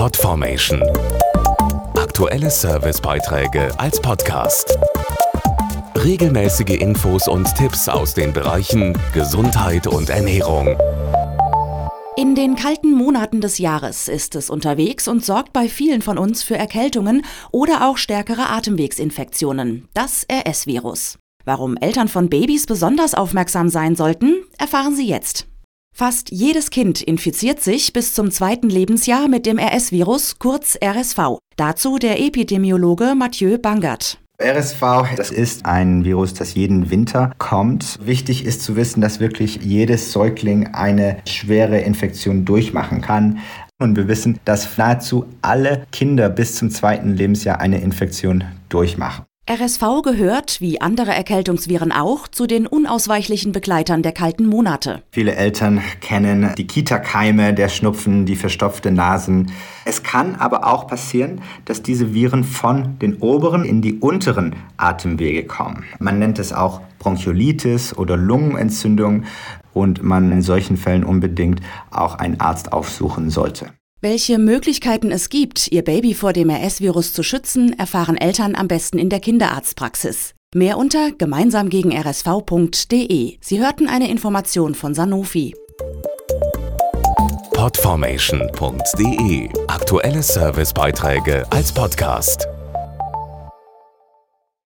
Podformation. Aktuelle Servicebeiträge als Podcast. Regelmäßige Infos und Tipps aus den Bereichen Gesundheit und Ernährung. In den kalten Monaten des Jahres ist es unterwegs und sorgt bei vielen von uns für Erkältungen oder auch stärkere Atemwegsinfektionen, das RS-Virus. Warum Eltern von Babys besonders aufmerksam sein sollten, erfahren Sie jetzt. Fast jedes Kind infiziert sich bis zum zweiten Lebensjahr mit dem RS-Virus, kurz RSV. Dazu der Epidemiologe Mathieu Bangert. RSV, das ist ein Virus, das jeden Winter kommt. Wichtig ist zu wissen, dass wirklich jedes Säugling eine schwere Infektion durchmachen kann. Und wir wissen, dass nahezu alle Kinder bis zum zweiten Lebensjahr eine Infektion durchmachen. RSV gehört, wie andere Erkältungsviren auch, zu den unausweichlichen Begleitern der kalten Monate. Viele Eltern kennen die Kita-Keime, der Schnupfen, die verstopfte Nasen. Es kann aber auch passieren, dass diese Viren von den oberen in die unteren Atemwege kommen. Man nennt es auch Bronchiolitis oder Lungenentzündung und man in solchen Fällen unbedingt auch einen Arzt aufsuchen sollte. Welche Möglichkeiten es gibt, ihr Baby vor dem RS-Virus zu schützen, erfahren Eltern am besten in der Kinderarztpraxis. Mehr unter gemeinsam gegen rsv.de. Sie hörten eine Information von Sanofi. Podformation.de Aktuelle Servicebeiträge als Podcast.